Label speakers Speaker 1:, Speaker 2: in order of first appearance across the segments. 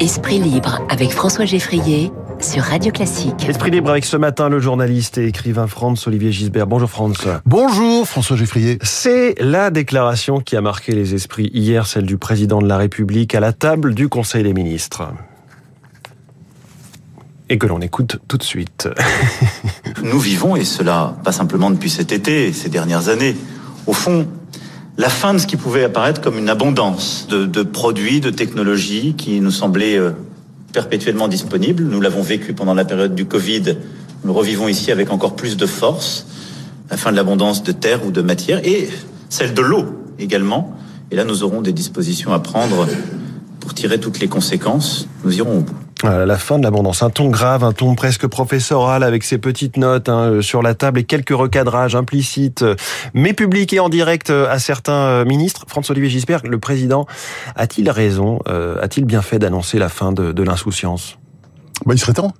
Speaker 1: Esprit libre avec François Geffrier sur Radio Classique.
Speaker 2: Esprit libre avec ce matin le journaliste et écrivain Franz Olivier Gisbert. Bonjour Franz.
Speaker 3: Bonjour François Geffrier.
Speaker 2: C'est la déclaration qui a marqué les esprits hier, celle du président de la République à la table du Conseil des ministres. Et que l'on écoute tout de suite.
Speaker 4: Nous vivons, et cela pas simplement depuis cet été, ces dernières années, au fond, la fin de ce qui pouvait apparaître comme une abondance de, produits, de technologies qui nous semblaient euh, perpétuellement disponibles. Nous l'avons vécu pendant la période du Covid. Nous revivons ici avec encore plus de force. La fin de l'abondance de terre ou de matière et celle de l'eau également. Et là, nous aurons des dispositions à prendre pour tirer toutes les conséquences. Nous irons au bout.
Speaker 2: Voilà, la fin de l'abondance. Un ton grave, un ton presque professoral avec ses petites notes hein, euh, sur la table et quelques recadrages implicites, euh, mais publiés en direct euh, à certains ministres. François-Olivier Gisbert, le président, a-t-il raison, a-t-il bien fait d'annoncer la fin de, de l'insouciance?
Speaker 3: Bah, Il serait temps.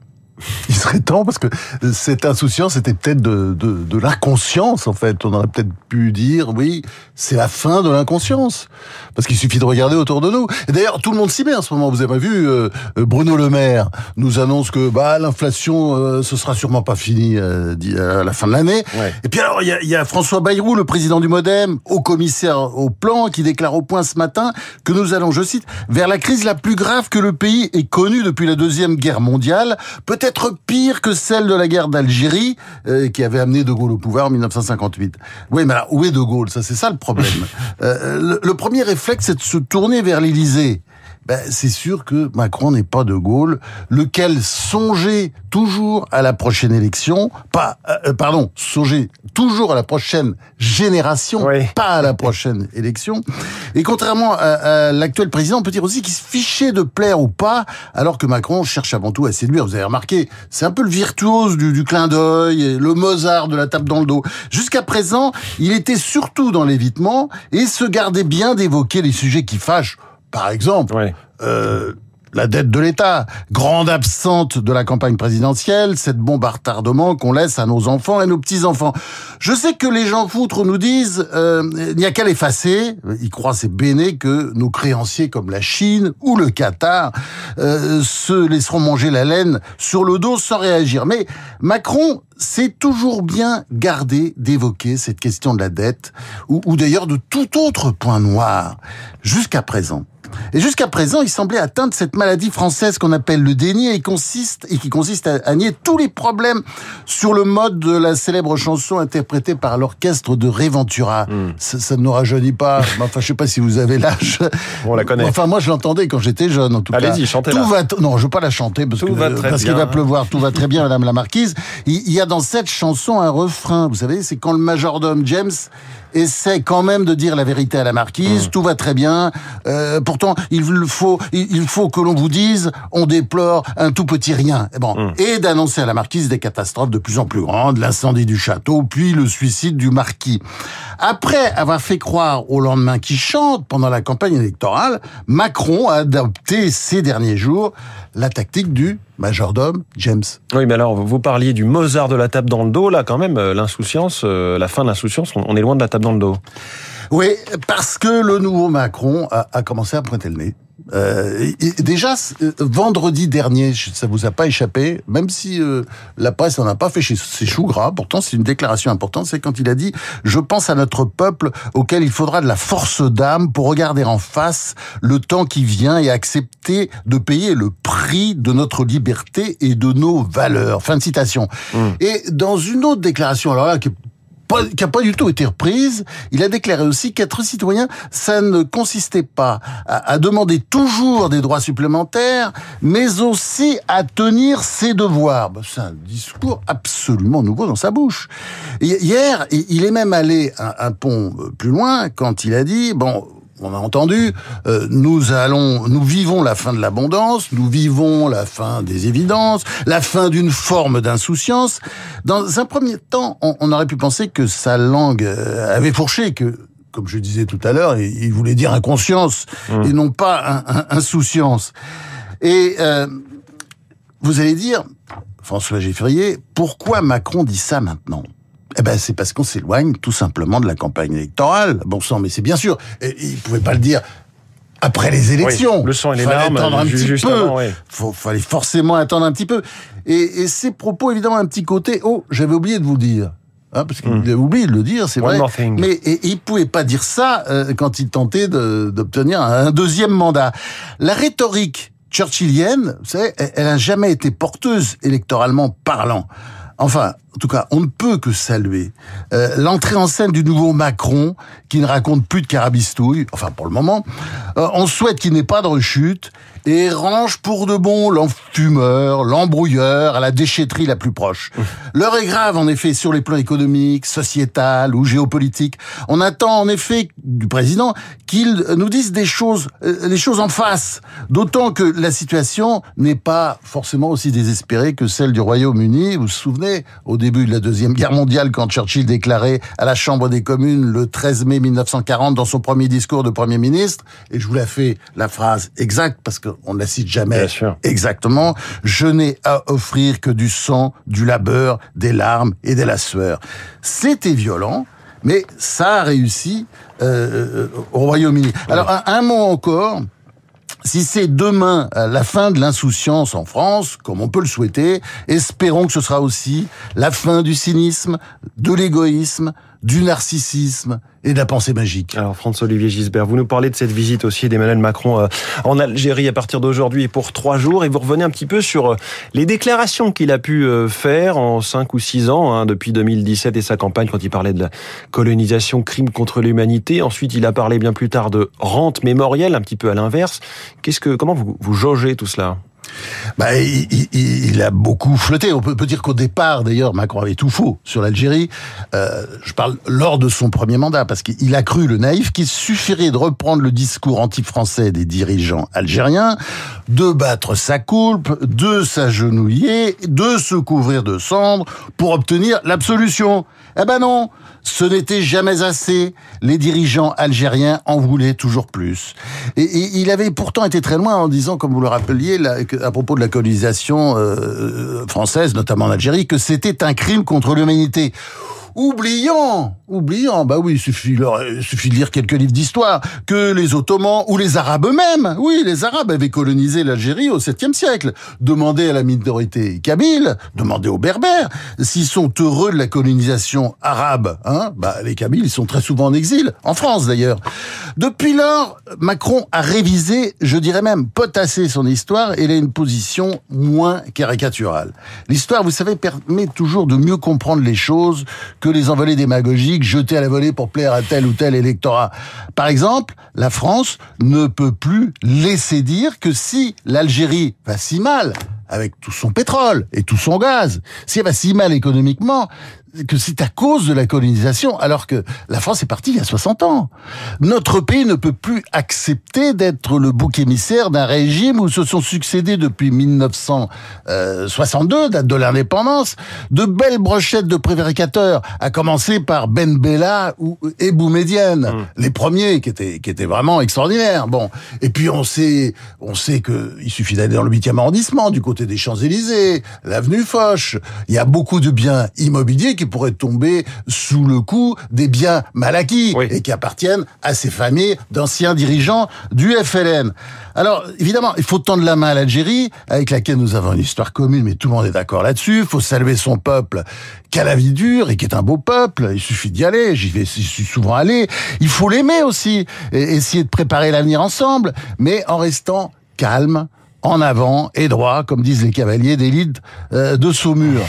Speaker 3: Serait temps parce que cette insouciance était peut-être de, de, de l'inconscience en fait. On aurait peut-être pu dire oui, c'est la fin de l'inconscience parce qu'il suffit de regarder autour de nous. Et d'ailleurs, tout le monde s'y met en ce moment. Vous avez vu euh, Bruno Le Maire nous annonce que bah l'inflation euh, ce sera sûrement pas fini euh, à la fin de l'année.
Speaker 2: Ouais.
Speaker 3: Et puis alors il y a, y a, François Bayrou, le président du MoDem, au commissaire au plan, qui déclare au point ce matin que nous allons, je cite, vers la crise la plus grave que le pays ait connue depuis la deuxième guerre mondiale. Peut-être être pire que celle de la guerre d'Algérie euh, qui avait amené De Gaulle au pouvoir en 1958. Oui, mais alors, où est De Gaulle? Ça, c'est ça le problème. euh, le, le, premier réflexe, c'est de se tourner vers l'Élysée. Ben, c'est sûr que Macron n'est pas De Gaulle, lequel songeait toujours à la prochaine élection, pas, euh, pardon, songeait toujours à la prochaine génération,
Speaker 2: oui.
Speaker 3: pas à la prochaine élection. Et contrairement à, à l'actuel président, on peut dire aussi qu'il se fichait de plaire ou pas, alors que Macron cherche avant tout à séduire. Vous avez remarqué, c'est un peu le virtuose du, du clin d'œil, le Mozart de la tape dans le dos. Jusqu'à présent, il était surtout dans l'évitement et se gardait bien d'évoquer les sujets qui fâchent par exemple,
Speaker 2: ouais.
Speaker 3: euh, la dette de l'État, grande absente de la campagne présidentielle, cette bombe à retardement qu'on laisse à nos enfants et nos petits-enfants. Je sais que les gens foutres nous disent euh, il n'y a qu'à l'effacer. Ils croient c'est béné que nos créanciers comme la Chine ou le Qatar euh, se laisseront manger la laine sur le dos sans réagir. Mais Macron s'est toujours bien gardé d'évoquer cette question de la dette ou, ou d'ailleurs de tout autre point noir jusqu'à présent. Et jusqu'à présent, il semblait atteindre cette maladie française qu'on appelle le déni et, consiste, et qui consiste à, nier tous les problèmes sur le mode de la célèbre chanson interprétée par l'orchestre de Réventura. Mm. Ça, ça, ne nous rajeunit pas. enfin, je sais pas si vous avez l'âge.
Speaker 2: On la connaît.
Speaker 3: Enfin, moi, je l'entendais quand j'étais jeune, en tout
Speaker 2: Allez
Speaker 3: cas.
Speaker 2: Allez-y, chantez
Speaker 3: tout va Non, je veux pas la chanter parce
Speaker 2: tout
Speaker 3: que parce qu'il va pleuvoir. Tout va très bien, Madame la Marquise. Il y a dans cette chanson un refrain. Vous savez, c'est quand le majordome James essaie quand même de dire la vérité à la marquise, mmh. tout va très bien. Euh, pourtant, il faut, il faut que l'on vous dise, on déplore un tout petit rien. Et bon, mmh. et d'annoncer à la marquise des catastrophes de plus en plus grandes, l'incendie du château, puis le suicide du marquis. Après avoir fait croire au lendemain qui chante pendant la campagne électorale, Macron a adopté ces derniers jours la tactique du majordome James.
Speaker 2: Oui, mais alors, vous parliez du Mozart de la table dans le dos, là, quand même, l'insouciance, euh, la fin de l'insouciance, on est loin de la table dans le dos.
Speaker 3: Oui, parce que le nouveau Macron a, a commencé à pointer le nez. Euh, déjà, euh, vendredi dernier, ça vous a pas échappé, même si euh, la presse n'en a pas fait chez ses choux gras, pourtant c'est une déclaration importante, c'est quand il a dit « Je pense à notre peuple auquel il faudra de la force d'âme pour regarder en face le temps qui vient et accepter de payer le prix de notre liberté et de nos valeurs. » Fin de citation. Mmh. Et dans une autre déclaration, alors là, qui pas, qui pas du tout été reprise. Il a déclaré aussi qu'être citoyen, ça ne consistait pas à, demander toujours des droits supplémentaires, mais aussi à tenir ses devoirs. Ben, c'est un discours absolument nouveau dans sa bouche. Hier, il est même allé un, un pont plus loin quand il a dit, bon, on a entendu, euh, nous allons, nous vivons la fin de l'abondance, nous vivons la fin des évidences, la fin d'une forme d'insouciance. Dans un premier temps, on, on, aurait pu penser que sa langue euh, avait fourché, que, comme je disais tout à l'heure, il voulait dire inconscience mmh. et non pas un, un, insouciance. Et euh, vous allez dire, François Geffrier, pourquoi Macron dit ça maintenant? Eh ben, c'est parce qu'on s'éloigne tout simplement de la campagne électorale. Bon sang, mais c'est bien sûr. Et, il pouvait pas le dire après les élections.
Speaker 2: Oui, le sang et les
Speaker 3: fallait
Speaker 2: larmes,
Speaker 3: attendre un petit peu.
Speaker 2: avant, ouais.
Speaker 3: Faut, fallait forcément attendre un petit peu. Et, et ces propos, évidemment, un petit côté. Oh, j'avais oublié de vous dire. Hein, parce qu'il avait oublié de le dire, c'est.
Speaker 2: One
Speaker 3: vrai.
Speaker 2: more thing.
Speaker 3: Mais et, il pouvait pas dire ça euh, quand il tentait d'obtenir un deuxième mandat. La rhétorique churchillienne, vous savez, elle, elle a jamais été porteuse électoralement parlant. Enfin, en tout cas, on ne peut que saluer euh, l'entrée en scène du nouveau Macron, qui ne raconte plus de carabistouilles, enfin pour le moment. Euh, on souhaite qu'il n'ait pas de rechute et range pour de bon l'enfumeur, l'embrouilleur à la déchetterie la plus proche. L'heure est grave, en effet, sur les plans économiques, sociétal ou géopolitique. On attend en effet du président qu'il nous dise des choses, euh, les choses en face. D'autant que la situation n'est pas forcément aussi désespérée que celle du Royaume-Uni. Vous vous souvenez, au début de la Deuxième Guerre mondiale, quand Churchill déclarait à la Chambre des communes le 13 mai 1940 dans son premier discours de Premier ministre, et je vous la fais la phrase exacte parce qu'on ne la cite jamais exactement, je n'ai à offrir que du sang, du labeur, des larmes et de la sueur. C'était violent, mais ça a réussi euh, euh, au Royaume-Uni. Alors un, un mot encore. Si c'est demain euh, la fin de l'insouciance en France, comme on peut le souhaiter, espérons que ce sera aussi la fin du cynisme, de l'égoïsme, du narcissisme et de la pensée magique.
Speaker 2: Alors François-Olivier Gisbert, vous nous parlez de cette visite aussi d'Emmanuel Macron euh, en Algérie à partir d'aujourd'hui pour trois jours et vous revenez un petit peu sur euh, les déclarations qu'il a pu euh, faire en cinq ou six ans hein, depuis 2017 et sa campagne quand il parlait de la colonisation, crime contre l'humanité. Ensuite, il a parlé bien plus tard de rente mémorielle, un petit peu à l'inverse. Qu'est-ce que comment vous, vous jaugez tout cela?
Speaker 3: Bah, il, a beaucoup flotté. On peut, dire qu'au départ, d'ailleurs, Macron avait tout faux sur l'Algérie. Euh, je parle lors de son premier mandat, parce qu'il a cru, le naïf, qu'il suffirait de reprendre le discours anti-français des dirigeants algériens, de battre sa coulpe, de s'agenouiller, de se couvrir de cendres pour obtenir l'absolution. Eh ben non, ce n'était jamais assez. Les dirigeants algériens en voulaient toujours plus. Et, il avait pourtant été très loin en disant, comme vous le rappeliez, que- à propos de la colonisation euh, française, notamment en Algérie, que c'était un crime contre l'humanité. Oubliant, oubliant, bah oui, il suffit de lire quelques livres d'histoire, que les Ottomans ou les Arabes eux-mêmes, oui, les Arabes avaient colonisé l'Algérie au 7e siècle. Demandez à la minorité kabyle, demandez aux Berbères, s'ils sont heureux de la colonisation arabe, hein, bah les Kabyles, ils sont très souvent en exil, en France d'ailleurs. Depuis lors, Macron a révisé, je dirais même potassé son histoire et il a une position moins caricaturale. L'histoire, vous savez, permet toujours de mieux comprendre les choses que les envolées démagogiques jetées à la volée pour plaire à tel ou tel électorat. Par exemple, la France ne peut plus laisser dire que si l'Algérie va si mal, avec tout son pétrole et tout son gaz, si elle va si mal économiquement, que c'est à cause de la colonisation, alors que la France est partie il y a 60 ans. Notre pays ne peut plus accepter d'être le bouc émissaire d'un régime où se sont succédés depuis 1962, date de l'indépendance, de belles brochettes de prévaricateurs, à commencer par Ben Bella ou et Boumedienne, les premiers qui étaient qui étaient vraiment extraordinaires. Bon, et puis on sait on sait que il suffit d'aller dans le 8e arrondissement, du côté des Champs-Élysées, l'avenue Foch. Il y a beaucoup de biens immobiliers qui pourraient tomber sous le coup des biens mal acquis
Speaker 2: Oui.
Speaker 3: et qui appartiennent à ces familles d'anciens dirigeants du FLN. Alors, évidemment, il faut tendre la main à l'Algérie, avec laquelle nous avons une histoire commune, mais tout le monde est d'accord là-dessus. Il faut saluer son peuple, qui a la vie dure et qui est un beau peuple. Il suffit d'y aller. J'y vais, j'y suis souvent allé. Il faut l'aimer aussi, et essayer de préparer l'avenir ensemble, mais en restant calme, en avant et droit, comme disent les cavaliers d'élite euh, de Saumur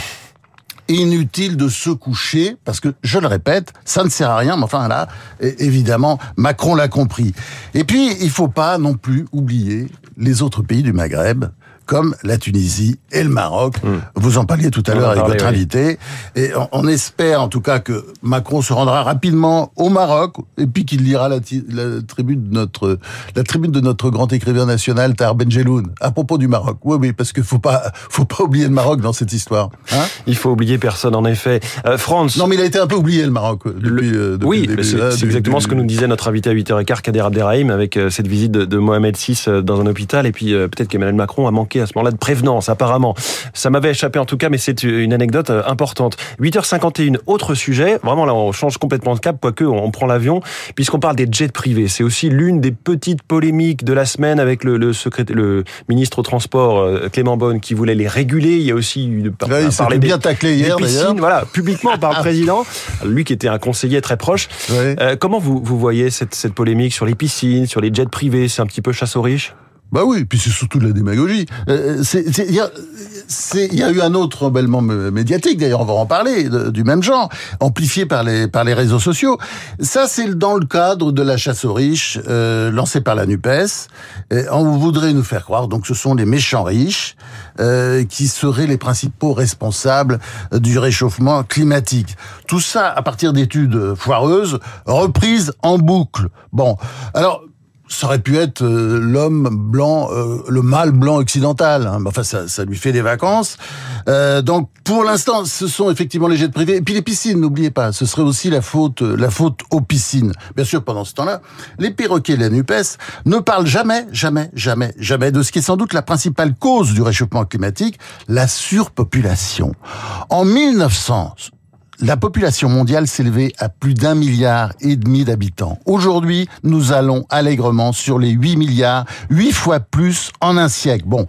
Speaker 3: inutile de se coucher, parce que, je le répète, ça ne sert à rien, mais enfin là, évidemment, Macron l'a compris. Et puis, il faut pas non plus oublier les autres pays du Maghreb, comme la Tunisie et le Maroc. Vous en parliez tout à l'heure avec votre
Speaker 2: oui.
Speaker 3: invité. Et on, on espère en tout cas que Macron se rendra rapidement au Maroc et puis qu'il lira la, la tribune de notre la tribune de notre grand écrivain national Tahar Benjeloun à propos du Maroc. Oui, oui, parce qu'il faut pas faut pas oublier le Maroc dans cette histoire. Hein
Speaker 2: Il faut oublier personne en effet. Euh, France.
Speaker 3: non, mais il a été un peu oublié, le Maroc, euh, depuis, euh, depuis
Speaker 2: oui, c'est
Speaker 3: hein,
Speaker 2: exactement
Speaker 3: du-
Speaker 2: ce que nous disait notre invité à 8h15, Kader Abderrahim, avec euh, cette visite de, de Mohamed VI dans un hôpital. Et puis euh, peut-être qu'Emmanuel Macron a manqué à ce moment-là de prévenance, apparemment. Ça m'avait échappé en tout cas, mais c'est une anecdote euh, importante. 8h51, autre sujet. Vraiment là, on change complètement de cap, quoique on prend l'avion, puisqu'on parle des jets privés. C'est aussi l'une des petites polémiques de la semaine avec le, le, secrétaire, le ministre au transport euh, Clément Bonne qui voulait les réguler. Il y a aussi
Speaker 3: eu ouais, parler bien taclé hier,
Speaker 2: piscines, voilà, publiquement par le président, lui qui était un conseiller très proche. Euh, comment vous, vous voyez cette, cette polémique sur les piscines, sur les jets privés? C'est un petit peu chasse aux riches?
Speaker 3: Bah oui, puis c'est surtout de la démagogie. Euh, il y, y, a eu un autre rebellement médiatique, d'ailleurs on va en parler, du même genre, amplifié par les, par les réseaux sociaux. Ça c'est dans le cadre de la chasse aux riches euh, lancée par la NUPES. On voudrait nous faire croire, donc ce sont les méchants riches euh, qui seraient les principaux responsables du réchauffement climatique. Tout ça à partir d'études foireuses, reprises en boucle. Bon, alors ça aurait pu être euh, l'homme blanc, euh, le mâle blanc occidental. Hein. Enfin, ça, ça, lui fait des vacances. Euh, donc, pour l'instant, ce sont effectivement les jets privés. Et puis les piscines, n'oubliez pas, ce serait aussi la faute, la faute aux piscines. Bien sûr, pendant ce temps-là, les perroquets de la Nupes ne parlent jamais, jamais, jamais, jamais de ce qui est sans doute la principale cause du réchauffement climatique, la surpopulation. En 1900, la population mondiale s'élevait à plus d'un milliard et demi d'habitants. Aujourd'hui, nous allons allègrement sur les 8 milliards, 8 fois plus en un siècle. Bon,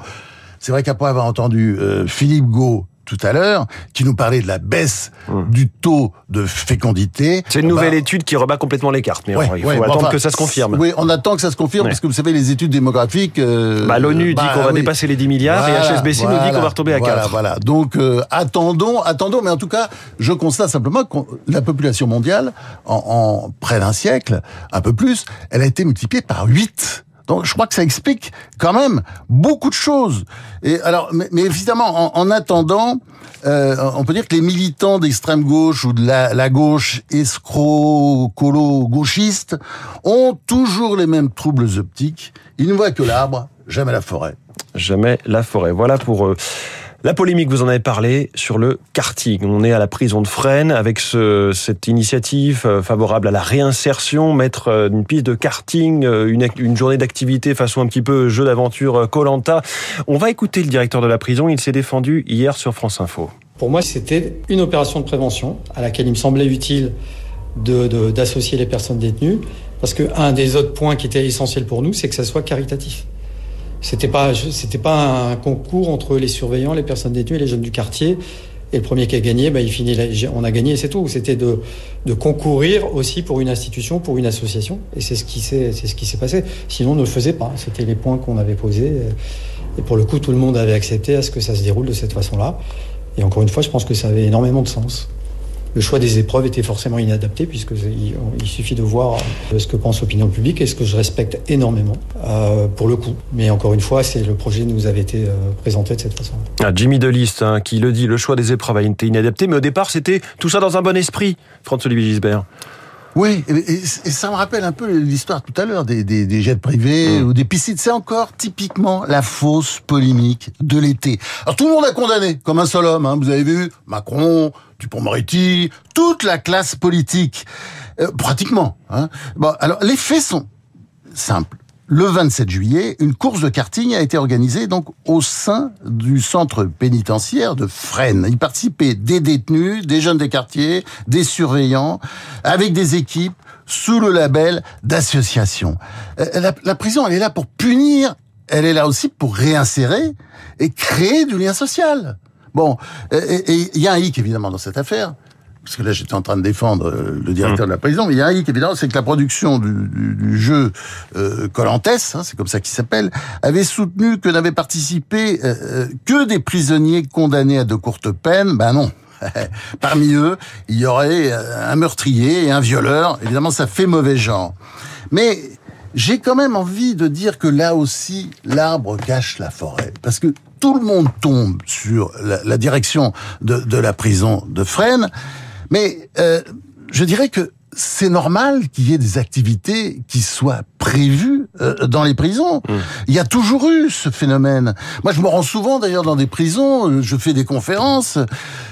Speaker 3: c'est vrai qu'après avoir entendu euh, Philippe Gau tout à l'heure, qui nous parlait de la baisse hum. du taux de fécondité.
Speaker 2: C'est une nouvelle bah, étude qui rebat complètement les cartes, mais il faut attendre que ça se confirme.
Speaker 3: Oui, on attend que ça se confirme, parce que vous savez, les études démographiques...
Speaker 2: Euh, bah, L'ONU dit bah, qu'on va dépasser les 10 milliards, et HSBC nous dit qu'on va retomber à 4.
Speaker 3: Voilà, donc euh, attendons, attendons, mais en tout cas, je constate simplement que la population mondiale, en, en près d'un siècle, un peu plus, elle a été multipliée par 8. Donc je crois que ça explique quand même beaucoup de choses. Et alors, mais, évidemment, en, attendant, euh, on peut dire que les militants d'extrême gauche ou de la, la gauche escroc-colo-gauchiste ont toujours les mêmes troubles optiques. Ils ne voient que l'arbre, jamais la forêt.
Speaker 2: Jamais la forêt. Voilà pour eux. La polémique, vous en avez parlé sur le karting. On est à la prison de Fresnes avec ce, cette initiative euh, favorable à la réinsertion, mettre euh, une piste de karting, euh, une, journée d'activité façon un petit peu jeu d'aventure Colanta. On va écouter le directeur de la prison. Il s'est défendu hier sur France Info.
Speaker 5: Pour moi, c'était une opération de prévention à laquelle il me semblait utile d'associer les personnes détenues, parce qu'un des autres points qui était essentiel pour nous, c'est que ça soit caritatif. C'était pas, pas un concours entre les surveillants, les personnes détenues et les jeunes du quartier. Et le premier qui a gagné, finit, on a gagné et c'est tout. C'était de, de concourir aussi pour une institution, pour une association. Et c'est ce qui s'est, c'est ce qui s'est passé. Sinon, on ne le faisait pas. C'était les points qu'on avait posés. Et pour le coup, tout le monde avait accepté à ce que ça se déroule de cette façon-là. Et encore une fois, je pense que ça avait énormément de sens le choix des épreuves était forcément inadapté puisque il, suffit de voir euh, ce que pense l'opinion publique et ce que je respecte énormément euh, pour le coup. Mais encore une fois, c'est le projet nous avait été euh, présenté de cette façon.
Speaker 2: Ah, Jimmy Deliste hein, qui le dit, le choix des épreuves a été inadapté, mais au départ c'était tout ça dans un bon esprit. François-Olivier Gisbert.
Speaker 3: Oui, et, ça me rappelle un peu l'histoire tout à l'heure des, des, jets privés mmh. ou des piscines. C'est encore typiquement la fausse polémique de l'été. Alors tout le monde a condamné, comme un seul homme. Hein. Vous avez vu Macron, Dupont-Moretti, toute la classe politique, euh, pratiquement. Hein. Bon, alors les faits sont simples. Le 27 juillet, une course de karting a été organisée donc au sein du centre pénitentiaire de Fresnes. Y participaient des détenus, des jeunes des quartiers, des surveillants, avec des équipes sous le label d'association. Euh, la, prison, elle est là pour punir, elle est là aussi pour réinsérer et créer du lien social. Bon, et il y a un hic évidemment dans cette affaire, parce que là j'étais en train de défendre euh, le directeur de la prison, mais il y a un hic évidemment, c'est que la production du, jeu euh, Colantes, hein, c'est comme ça qu'il s'appelle, avait soutenu que n'avaient participé euh, euh, que des prisonniers condamnés à de courtes peines. Ben non. Parmi eux, il y aurait un meurtrier et un violeur. Évidemment, ça fait mauvais genre. Mais j'ai quand même envie de dire que là aussi, l'arbre cache la forêt. Parce que tout le monde tombe sur la, direction de, la prison de Fresnes. Mais euh, je dirais que c'est normal qu'il y ait des activités qui soient prévues euh, dans les prisons.
Speaker 2: Mmh.
Speaker 3: Il y a toujours eu ce phénomène. Moi, je me rends souvent d'ailleurs dans des prisons, euh, je fais des conférences.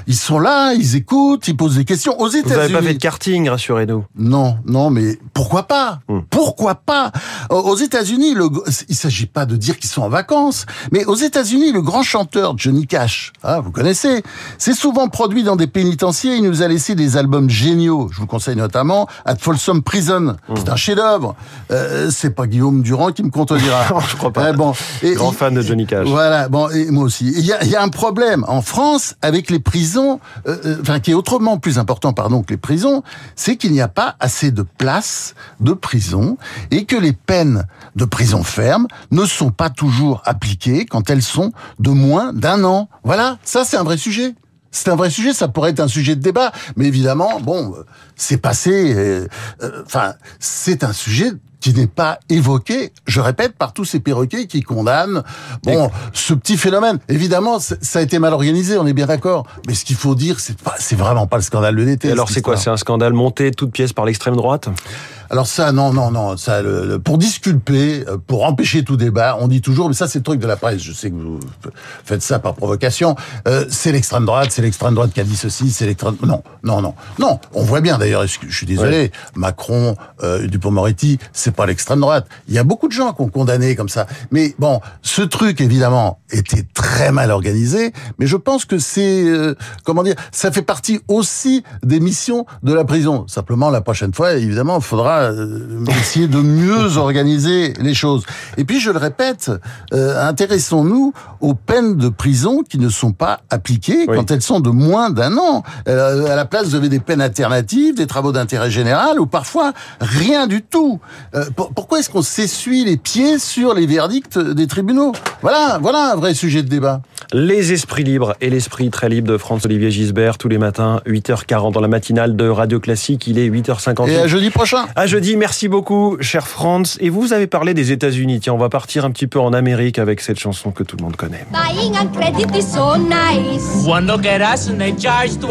Speaker 3: Ils sont là, ils écoutent, ils posent des questions. Aux
Speaker 2: Vous n'avez pas fait de
Speaker 3: États-Unis,
Speaker 2: karting, rassurez-nous.
Speaker 3: non, non, mais pourquoi pas
Speaker 2: Hmm.
Speaker 3: Pourquoi pas Aux États-Unis, le... il s'agit pas de dire qu'ils sont en vacances, mais aux États-Unis, le grand chanteur Johnny Cash, ah, vous connaissez, c'est souvent produit dans des pénitenciers. Il nous a laissé des albums géniaux. Je vous conseille notamment At Folsom Prison.
Speaker 2: Hmm.
Speaker 3: C'est un chef-d'œuvre. Euh, c'est pas Guillaume Durand qui me contredira.
Speaker 2: Non, je crois pas.
Speaker 3: Ah, bon. Et-
Speaker 2: Grand fan de Johnny Cash.
Speaker 3: Voilà, bon, et moi aussi. Il y a, il y a un problème en France avec les prisons, euh, euh, enfin qui est autrement plus important, pardon, que les prisons, c'est qu'il n'y a pas assez de places de prison et que les peines de prison ferme ne sont pas toujours appliquées quand elles sont de moins d'un an. Voilà, ça c'est un vrai sujet. C'est un vrai sujet, ça pourrait être un sujet de débat, mais évidemment, bon, euh, c'est passé. euh, euh, Enfin, c'est un sujet qui n'est pas évoqué, je répète, par tous ces perroquets qui condamnent bon ce petit phénomène. Évidemment, ça a été mal organisé, on est bien d'accord. Mais ce qu'il faut dire, c'est pas, c'est vraiment pas le scandale de l'été.
Speaker 2: Alors c'est quoi. C'est un scandale monté toute pièce par l'extrême droite?
Speaker 3: Alors ça, non, non, non, ça, le, le- pour disculper, euh, pour empêcher tout débat, on dit toujours, mais ça c'est le truc de la presse. Je sais que vous faites ça par provocation. euh, c'est l'extrême droite, c'est l'extrême droite qui a dit ceci, c'est l'extrême. Non, non, non, non. On voit bien d'ailleurs. Je suis désolé. Macron, euh, Dupont-Moretti, c'est pas l'extrême droite. Il y a beaucoup de gens qui ont condamné comme ça. Mais bon, ce truc évidemment était très mal organisé. Mais je pense que c'est euh, comment dire, ça fait partie aussi des missions de la prison. Simplement, la prochaine fois, évidemment, il faudra euh, essayer de mieux organiser les choses. Et puis, je le répète, euh, intéressons-nous aux peines de prison qui ne sont pas appliquées
Speaker 2: Oui.
Speaker 3: quand elles sont de moins d'un an. Euh, à la place, vous avez des peines alternatives, des travaux d'intérêt général, ou parfois rien du tout. Euh, pour- pourquoi est-ce qu'on s'essuie les pieds sur les verdicts des tribunaux? Voilà, voilà un vrai sujet de débat.
Speaker 2: Les esprits libres et l'esprit très libre de François-Olivier Gisbert tous les matins, 8h40 dans la matinale de Radio Classique. Il est 8h58.
Speaker 3: Et à jeudi prochain.
Speaker 2: À jeudi, merci beaucoup, cher Franz. Et vous avez parlé des États-Unis. Tiens, on va partir un petit peu en Amérique avec cette chanson que tout le monde connaît.
Speaker 6: Buying on credit is so nice.
Speaker 7: One look at us and they charge twice.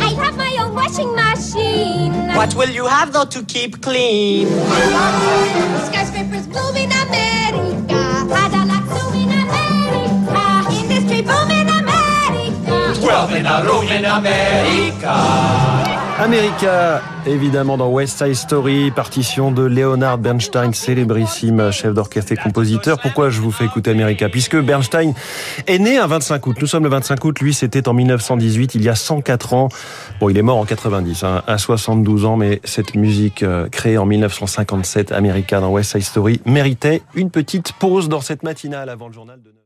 Speaker 6: I have my own washing machine.
Speaker 7: What will you have though to keep clean?
Speaker 6: Skyscrapers bloom in America. Cadillac zoom in America. Industry boom in America.
Speaker 7: Twelve in a room in America.
Speaker 2: America, évidemment, dans West Side Story, partition de Leonard Bernstein, célébrissime chef d'orchestre et compositeur. Pourquoi je vous fais écouter America? Puisque Bernstein est né un 25 août. Nous sommes le 25 août, lui c'était en 1918, il y a 104 ans. Bon, il est mort en 90, hein, à 72 ans, mais cette musique euh, créée en 1957, America dans West Side Story, méritait une petite pause dans cette matinale avant le journal de 9